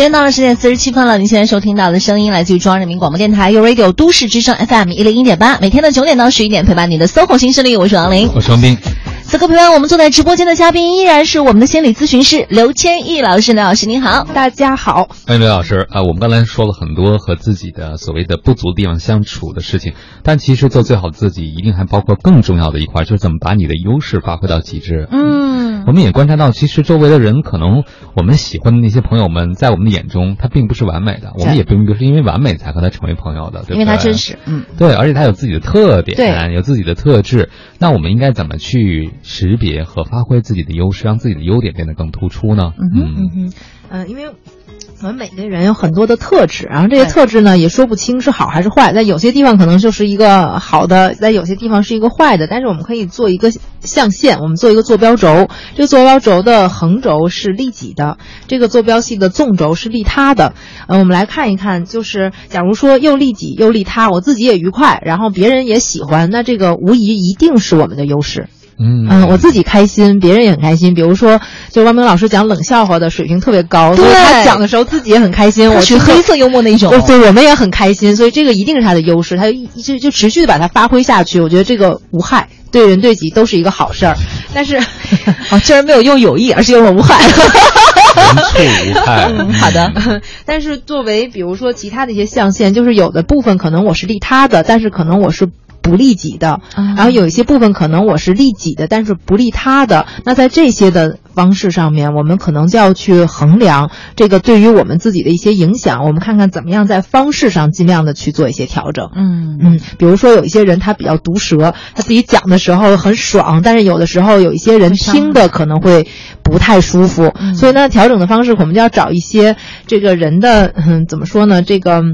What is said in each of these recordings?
时间到了十点四十七分了，您现在收听到的声音来自于中央人民广播电台 u Radio 都市之声 FM 一零一点八，每天的九点到十一点陪伴你的搜狐新势力，我是王琳，我是王斌。此刻陪伴我们坐在直播间的嘉宾依然是我们的心理咨询师刘千亿老师，刘老师您好，大家好，欢迎刘老师啊。我们刚才说了很多和自己的所谓的不足地方相处的事情，但其实做最好的自己，一定还包括更重要的一块，就是怎么把你的优势发挥到极致。嗯，我们也观察到，其实周围的人可能我们喜欢的那些朋友们，在我们的眼中，他并不是完美的，我们也并不是因为完美才和他成为朋友的，对不对？因为他真实，嗯，对，而且他有自己的特点，对，有自己的特质。那我们应该怎么去识别和发挥自己的优势，让自己的优点变得更突出呢？嗯哼，嗯哼，嗯，因为。我们每个人有很多的特质，然后这些特质呢也说不清是好还是坏，在有些地方可能就是一个好的，在有些地方是一个坏的。但是我们可以做一个象限，我们做一个坐标轴，这个坐标轴的横轴是利己的，这个坐标系的纵轴是利他的。嗯，我们来看一看，就是假如说又利己又利他，我自己也愉快，然后别人也喜欢，那这个无疑一定是我们的优势。嗯我自己开心，别人也很开心。比如说，就汪明老师讲冷笑话的水平特别高，所以他讲的时候自己也很开心。我是黑色幽默那一种，对，我们也很开心。所以这个一定是他的优势，他就一就就持续的把它发挥下去。我觉得这个无害，对人对己都是一个好事儿。但是，啊，竟然没有用有益，而是用了无害。无害。好的。但是作为比如说其他的一些象限，就是有的部分可能我是利他的，但是可能我是。不利己的，然后有一些部分可能我是利己的，但是不利他的。那在这些的方式上面，我们可能就要去衡量这个对于我们自己的一些影响。我们看看怎么样在方式上尽量的去做一些调整。嗯嗯，比如说有一些人他比较毒舌，他自己讲的时候很爽，但是有的时候有一些人听的可能会不太舒服。所以呢，调整的方式我们就要找一些这个人的，嗯，怎么说呢？这个。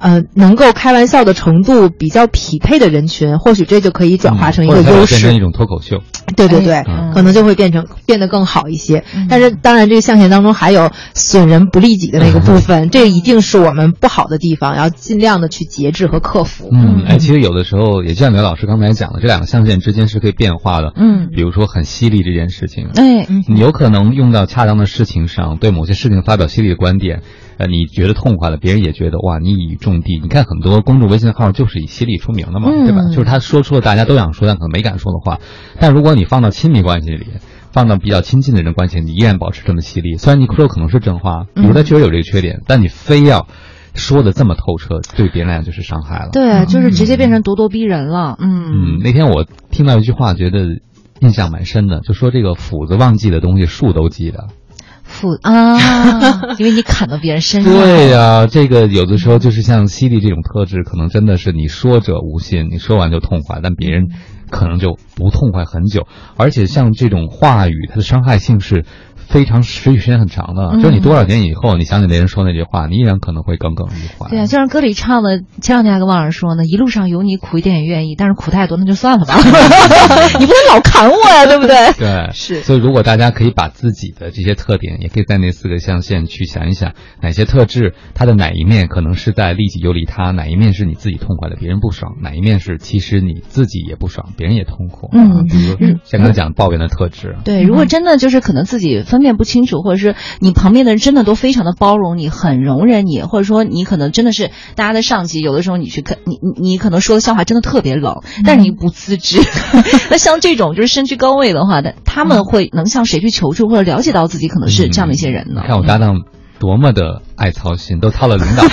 呃，能够开玩笑的程度比较匹配的人群，或许这就可以转化成一个优势，变成一种脱口秀。对对对，可能就会变成变得更好一些。但是当然，这个象限当中还有损人不利己的那个部分，这一定是我们不好的地方，要尽量的去节制和克服。嗯，哎，其实有的时候也像刘老师刚才讲的，这两个象限之间是可以变化的。嗯，比如说很犀利这件事情，哎，你有可能用到恰当的事情上，对某些事情发表犀利的观点。呃，你觉得痛快了，别人也觉得哇，你一语中的。你看很多公众微信号就是以犀利出名的嘛，对吧？就是他说出了大家都想说但可能没敢说的话。但如果你放到亲密关系里，放到比较亲近的人关系，你依然保持这么犀利。虽然你说可能是真话，比如他确实有这个缺点，但你非要说的这么透彻，对别人来讲就是伤害了。对，就是直接变成咄咄逼人了。嗯嗯，那天我听到一句话，觉得印象蛮深的，就说这个斧子忘记的东西，树都记得。斧啊，因为你砍到别人身上。对呀，这个有的时候就是像犀利这种特质，可能真的是你说者无心，你说完就痛快，但别人可能就不痛快很久。而且像这种话语，它的伤害性是。非常持续时间很长的，就是你多少年以后，你想起那人说那句话，你依然可能会耿耿于怀。对啊，就像歌里唱的，前两天还跟王老师说呢，一路上有你苦一点也愿意，但是苦太多那就算了吧，你不能老砍我呀，对不对？对，是。所以如果大家可以把自己的这些特点，也可以在那四个象限去想一想，哪些特质它的哪一面可能是在利己又利他，哪一面是你自己痛快的，别人不爽，哪一面是其实你自己也不爽，别人也痛苦。嗯，比如像刚才讲抱怨的特质。对，如果真的就是可能自己分。分辨不清楚，或者是你旁边的人真的都非常的包容你，很容忍你，或者说你可能真的是大家的上级，有的时候你去看你你你可能说的笑话真的特别冷，但是你不自知。那像这种就是身居高位的话，他他们会能向谁去求助，或者了解到自己可能是这样的一些人呢？看我搭档多么的爱操心，都操了领导。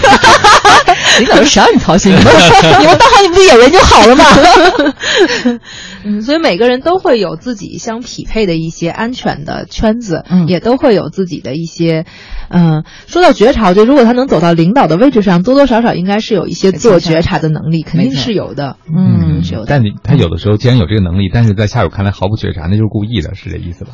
领导谁让你操心？你们 你们当好你们的演员就好了嘛。嗯，所以每个人都会有自己相匹配的一些安全的圈子，嗯，也都会有自己的一些，嗯，说到觉察，我觉得如果他能走到领导的位置上，多多少少应该是有一些自我觉察的能力，肯定是有的，嗯，是有的。但你他有的时候既然有这个能力，但是在下属看来毫不觉察，那就是故意的，是这意思吧？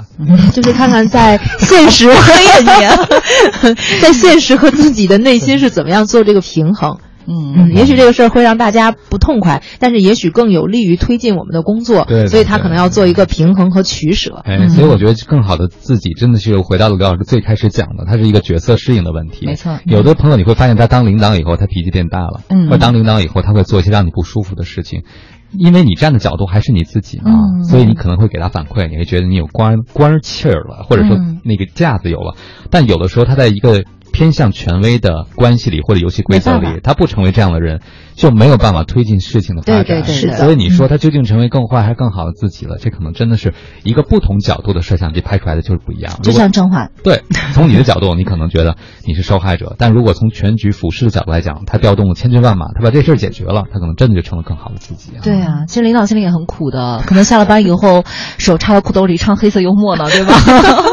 就是看看在现实 和在现实和自己的内心是怎么样做这个平衡。嗯嗯，也许这个事儿会让大家不痛快，但是也许更有利于推进我们的工作。对，所以他可能要做一个平衡和取舍。哎，所以我觉得更好的自己真的是回到了刘老师最开始讲的，他是一个角色适应的问题。没错，有的朋友你会发现他当领导以后，他脾气变大了，嗯，或当领导以后，他会做一些让你不舒服的事情，因为你站的角度还是你自己嘛，所以你可能会给他反馈，你会觉得你有官官气儿了，或者说那个架子有了。但有的时候他在一个偏向权威的关系里或者游戏规则里，他不成为这样的人，就没有办法推进事情的发展。对对对，所以你说他究竟成为更坏还是更好的自己了？这可能真的是一个不同角度的摄像机拍出来的就是不一样。就像甄嬛，对，从你的角度，你可能觉得你是受害者，但如果从全局俯视的角度来讲，他调动了千军万马，他把这事儿解决了，他可能真的就成了更好的自己。对啊，其实领导心里也很苦的，可能下了班以后手插到裤兜里唱黑色幽默呢，对吧？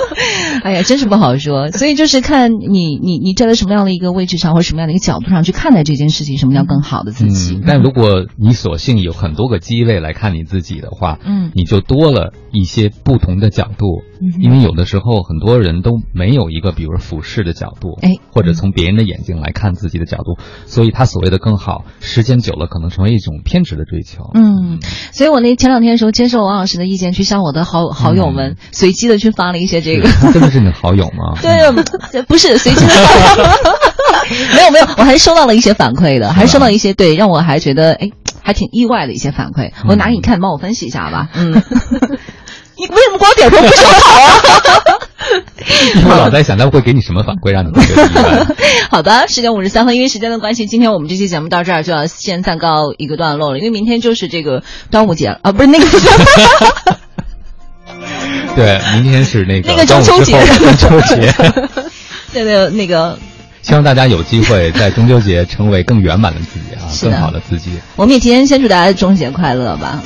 哎呀，真是不好说。所以就是看你你你站在什么样的一个位置上，或者什么样的一个角度上去看待这件事情，什么叫更好的自己？但如果你索性有很多个机位来看你自己的话，嗯，你就多了一些不同的角度。因为有的时候很多人都没有一个，比如俯视的角度，哎，或者从别人的眼睛来看自己的角度，所以他所谓的更好，时间久了可能成为一种偏执的追求。嗯，所以我那前两天的时候接受王老师的意见，去向我的好好友们随机的去发了一些这个，真的是你的好友吗？对，不是随机的，没有没有，我还收到了一些反馈的，还收到一些对，让我还觉得哎，还挺意外的一些反馈，我拿给你看，帮我分析一下吧。嗯。你为什么光点头不说好啊？我老在想他们会给你什么反馈，让你觉得意外。好的，十点五十三分，因为时间的关系，今天我们这期节目到这儿就要先暂告一个段落了，因为明天就是这个端午节了啊，不是那个。对，明天是那个那个中秋节，中秋节。对对，那个。希望大家有机会在中秋节成为更圆满的自己啊，更好的自己。我们也提前先祝大家中秋节快乐吧。